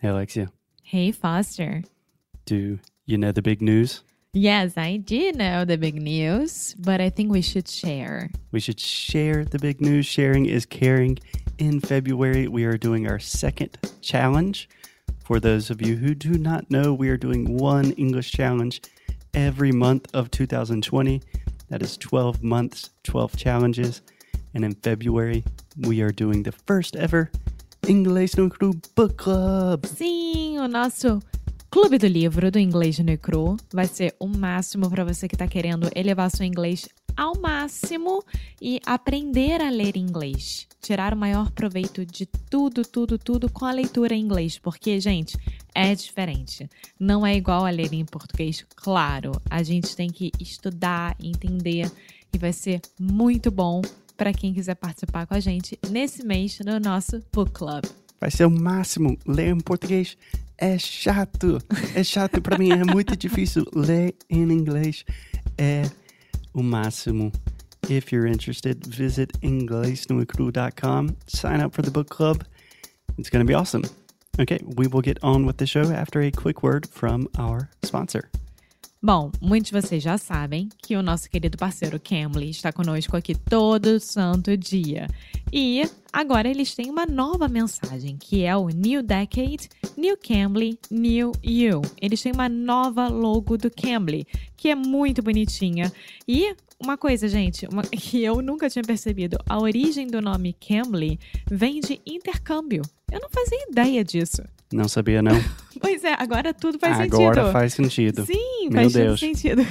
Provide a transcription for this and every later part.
Hey, Alexia, Hey, Foster. do you know the big news? Yes, I do know the big news, but I think we should share. We should share the big news. Sharing is caring. In February, we are doing our second challenge. For those of you who do not know, we are doing one English challenge every month of 2020. That is 12 months, 12 challenges. And in February, we are doing the first ever Inglês no Cru Book Club. Sim, o nosso Clube do Livro do Inglês no Cru vai ser o máximo para você que está querendo elevar seu inglês ao máximo e aprender a ler inglês. Tirar o maior proveito de tudo, tudo, tudo com a leitura em inglês, porque, gente, é diferente. Não é igual a ler em português, claro. A gente tem que estudar, entender e vai ser muito bom para quem quiser participar com a gente nesse mês no nosso Book Club. Vai ser o máximo. Ler em português é chato. É chato para mim, é muito difícil. Ler em inglês é o máximo. If you're interested, visit inglesnuecru.com. Sign up for the book club. It's going to be awesome. Okay, we will get on with the show after a quick word from our sponsor. Bom, muitos de vocês já sabem que o nosso querido parceiro Cambly está conosco aqui todo santo dia. E agora eles têm uma nova mensagem, que é o New Decade, New Cambly, New You. Eles têm uma nova logo do Cambly, que é muito bonitinha. E uma coisa, gente, uma, que eu nunca tinha percebido, a origem do nome Cambly vem de intercâmbio. Eu não fazia ideia disso. Não sabia, não? Pois é, agora tudo faz sentido. Agora faz sentido. Sim, Meu faz todo Deus. sentido.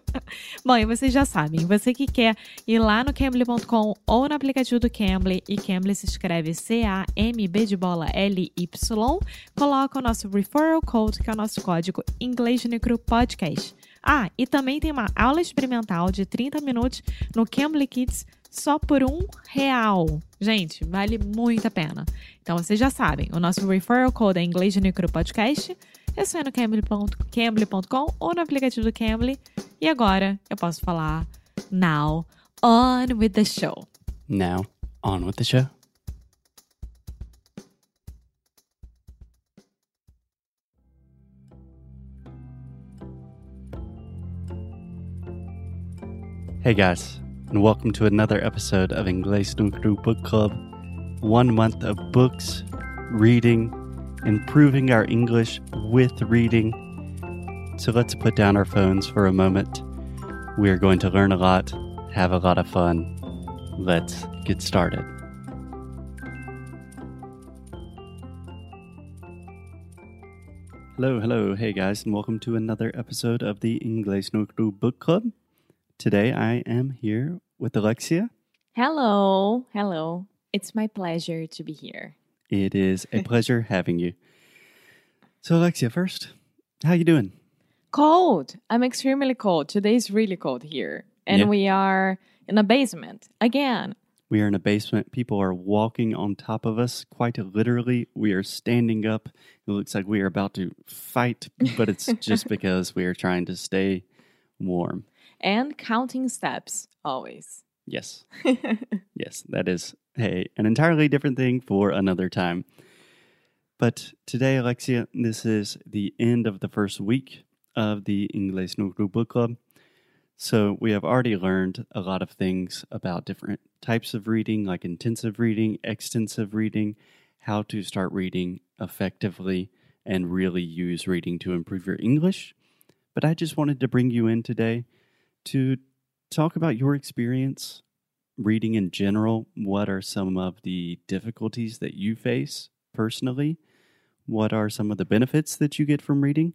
Bom, e vocês já sabem, você que quer ir lá no Cambly.com ou no aplicativo do Cambly, e Cambly se escreve C-A-M-B de bola L-Y, coloca o nosso referral code, que é o nosso código Inglês Necro Podcast. Ah, e também tem uma aula experimental de 30 minutos no Cambly Kids só por um real. Gente, vale muito a pena. Então vocês já sabem, o nosso referral code é Inglês Necro Podcast. É só ir no cambly.com ou no aplicativo do Cambly. E agora eu posso falar now on with the show. Now, on with the show. Hey guys, and welcome to another episode of Inglés no Cru Book Club. One month of books, reading, improving our English with reading. So let's put down our phones for a moment. We are going to learn a lot, have a lot of fun. Let's get started. Hello, hello, hey guys, and welcome to another episode of the Inglés no Cru Book Club. Today I am here with Alexia. Hello, hello. It's my pleasure to be here. It is a pleasure having you. So, Alexia, first, how you doing? Cold. I'm extremely cold. Today's really cold here. And Yeah. we are in a basement again. We are in a basement. People are walking on top of us, quite literally. We are standing up. It looks like we are about to fight, but it's just because we are trying to stay warm. And counting steps always. Yes. yes, that is a, an entirely different thing for another time. But today, Alexia, this is the end of the first week of the Inglés no Cru Book Club. So we have already learned a lot of things about different types of reading, like intensive reading, extensive reading, how to start reading effectively, and really use reading to improve your English. But I just wanted to bring you in today to talk about your experience reading in general. What are some of the difficulties that you face personally? What are some of the benefits that you get from reading?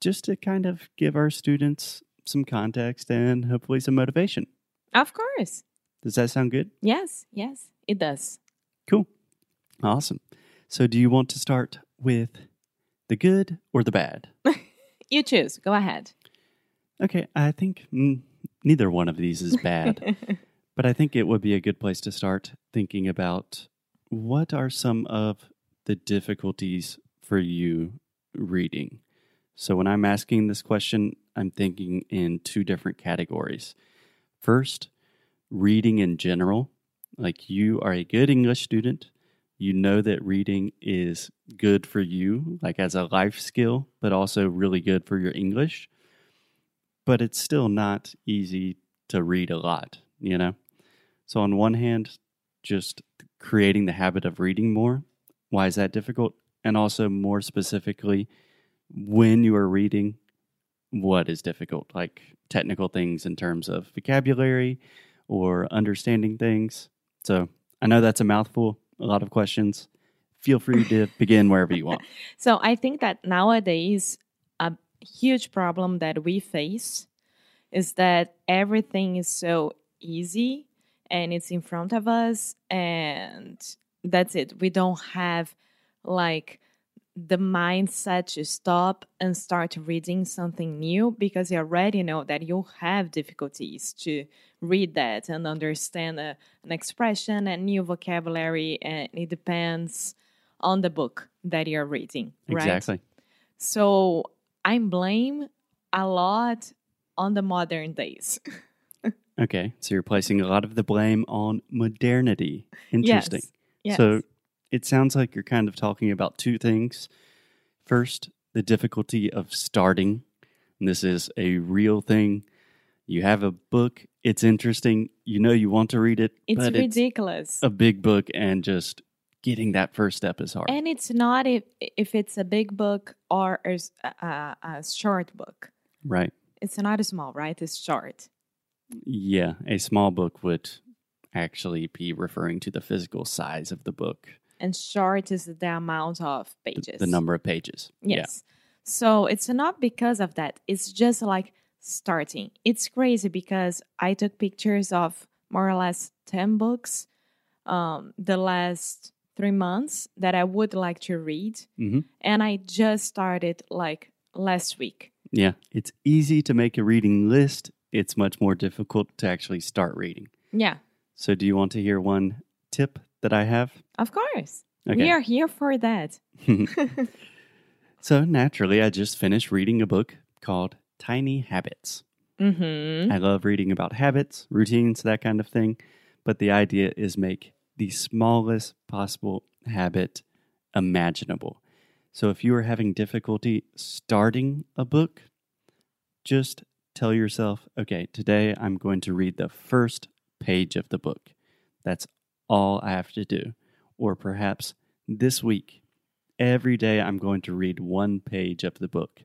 Just to kind of give our students some context and hopefully some motivation. Of course. Does that sound good? Yes, yes, it does. Cool. Awesome. So, do you want to start with the good or the bad? You choose. Go ahead. Okay, I think mm, neither one of these is bad. But I think it would be a good place to start thinking about what are some of the difficulties for you reading. So when I'm asking this question, I'm thinking in two different categories. First, reading in general, like you are a good English student, you know that reading is good for you, like as a life skill, but also really good for your English. But it's still not easy to read a lot, you know? So, on one hand, just creating the habit of reading more, why is that difficult? And also, more specifically, when you are reading, what is difficult? Like technical things in terms of vocabulary or understanding things. So, I know that's a mouthful, a lot of questions. Feel free to begin wherever you want. So I think that nowadays a huge problem that we face is that everything is so easy and it's in front of us and that's it. We don't have like the mindset to stop and start reading something new because you already know that you'll have difficulties to read that and understand a, an expression and new vocabulary and it depends on the book that you're reading right Exactly. so i blame a lot on the modern days Okay. So, you're placing a lot of the blame on modernity. Interesting. yes So it sounds like you're kind of talking about two things. First, the difficulty of starting. And this is a real thing. You have a book, it's interesting, you know you want to read it, it's ridiculous it's a big book and just getting that first step is hard. and it's not if, if it's a big book or uh, uh, a short book right. it's not a small right it's short Yeah, a small book would actually be referring to the physical size of the book, and short is the amount of pages the number of pages. Yes. So it's not because of that. It's just like starting. It's crazy because I took pictures of more or less 10 books um, the last three months that I would like to read. Yeah. hmm And I just started like last week. Yeah, it's easy to make a reading list. It's much more difficult to actually start reading. Yeah, So, do you want to hear one tip that I have? of course. Okay. We are here for that. so, naturally, I just finished reading a book called Tiny Habits. Mm-hmm. I love reading about habits, routines, that kind of thing. But the idea is make the smallest possible habit imaginable. So if you are having difficulty starting a book, just tell yourself, okay, today I'm going to read the first page of the book. That's all I have to do. Or perhaps this week, every day I'm going to read one page of the book.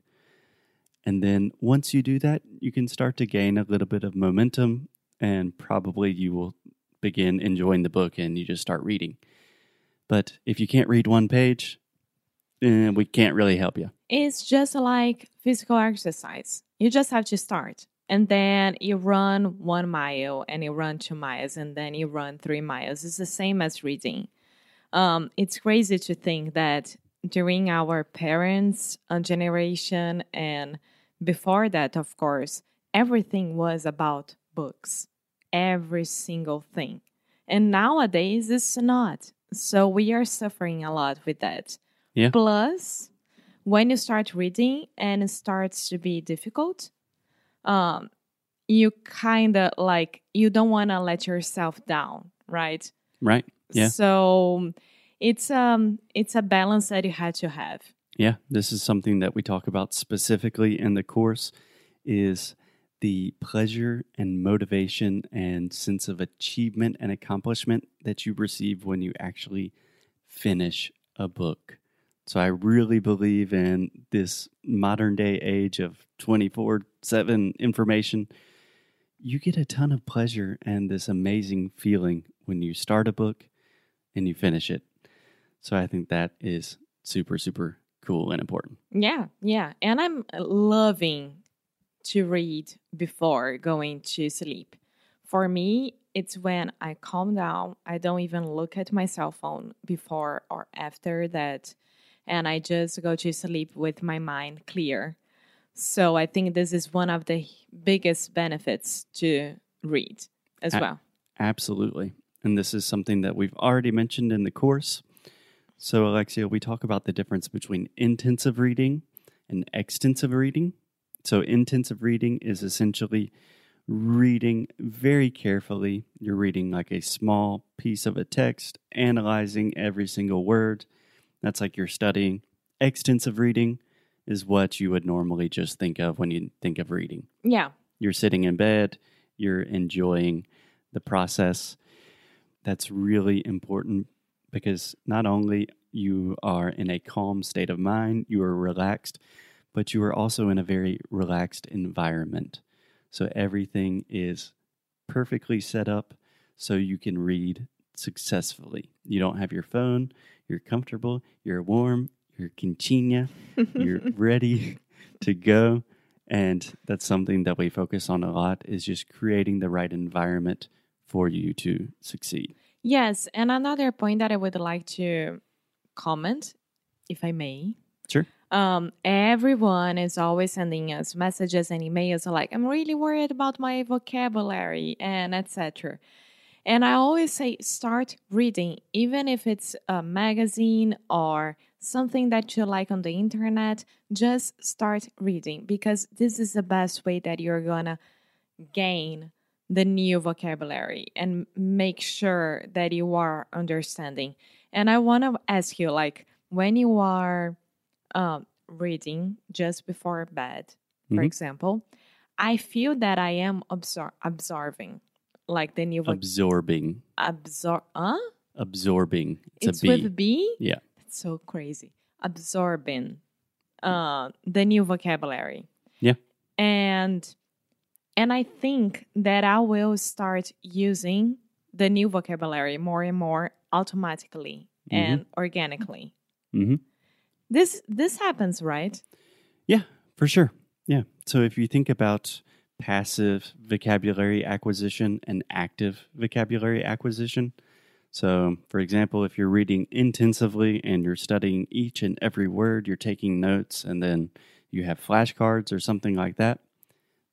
And then once you do that, you can start to gain a little bit of momentum, and probably you will begin enjoying the book and you just start reading. But if you can't read one page, eh, we can't really help you. It's just like physical exercise. You just have to start. And then you run one mile and you run two miles and then you run three miles. It's the same as reading. Um, it's crazy to think that during our parents' uh, generation and before that, of course, everything was about books. Every single thing. And nowadays, it's not. So we are suffering a lot with that. Yeah. Plus, when you start reading and it starts to be difficult, um, you kind of like you don't want to let yourself down, right? Right? Yeah. So it's um it's a balance that you had to have. Yeah, this is something that we talk about specifically in the course is the pleasure and motivation and sense of achievement and accomplishment that you receive when you actually finish a book. So I really believe in this modern day age of 24/7 information. You get a ton of pleasure and this amazing feeling when you start a book and you finish it. So I think that is super super cool and important. Yeah, yeah. And I'm uh, loving to read before going to sleep. For me, it's when I calm down. I don't even look at my cell phone before or after that. And I just go to sleep with my mind clear. So I think this is one of the biggest benefits to read as A- well. Absolutely. And this is something that we've already mentioned in the course. So, Alexia, we talk about the difference between intensive reading and extensive reading. So, intensive reading is essentially reading very carefully. You're reading like a small piece of a text, analyzing every single word. That's like you're studying. Extensive reading is what you would normally just think of when you think of reading. Yeah. You're sitting in bed, you're enjoying the process. That's really important because not only you are in a calm state of mind, you are relaxed, but you are also in a very relaxed environment. So everything is perfectly set up so you can read successfully. You don't have your phone, you're comfortable, you're warm, you're quinchina, you're ready to go. And that's something that we focus on a lot is just creating the right environment for you to succeed. Yes, and another point that I would like to comment, if I may. Sure. Um, everyone is always sending us messages and emails like, I'm really worried about my vocabulary and etc. And I always say, start reading, even if it's a magazine or something that you like on the internet, just start reading because this is the best way that you're gonna gain the new vocabulary and make sure that you are understanding. And I want to ask you, like, when you are um, reading just before bed, for Mhm. example, I feel that I am absor- absorbing, like the new voc- Absorbing. absor. Huh? Absorbing. It's, It's a B. with B. Yeah. That's so crazy. Absorbing uh, the new vocabulary. Yeah. And and I think that I will start using the new vocabulary more and more automatically and organically. hmm This this happens, right? Yeah, for sure. Yeah. So if you think about passive vocabulary acquisition and active vocabulary acquisition, so for example, if you're reading intensively and you're studying each and every word, you're taking notes, and then you have flashcards or something like that,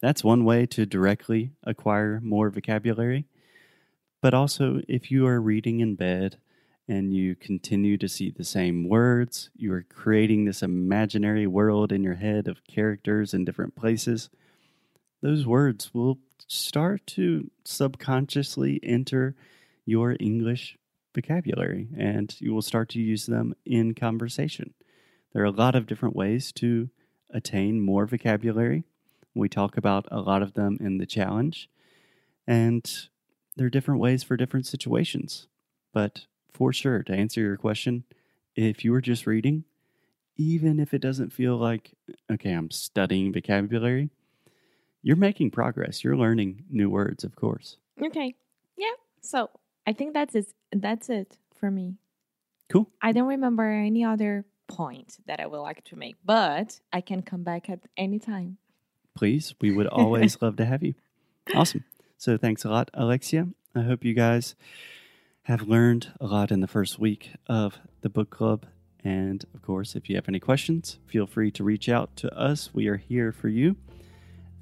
that's one way to directly acquire more vocabulary. But also, if you are reading in bed and you continue to see the same words, you are creating this imaginary world in your head of characters in different places, those words will start to subconsciously enter your English vocabulary and you will start to use them in conversation. There are a lot of different ways to attain more vocabulary. We talk about a lot of them in the challenge, and there are different ways for different situations. But for sure, to answer your question, if you were just reading, even if it doesn't feel like, okay, I'm studying vocabulary, you're making progress. You're learning new words, of course. Okay. Yeah. So I think that's it. That's it for me. Cool. I don't remember any other point that I would like to make, but I can come back at any time. Please, we would always love to have you. Awesome. So thanks a lot, Alexia. I hope you guys have learned a lot in the first week of the book club. And of course, if you have any questions, feel free to reach out to us. We are here for you.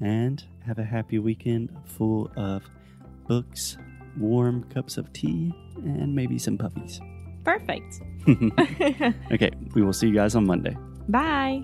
And have a happy weekend full of books, warm cups of tea, and maybe some puppies. Perfect. okay, we will see you guys on Monday. Bye.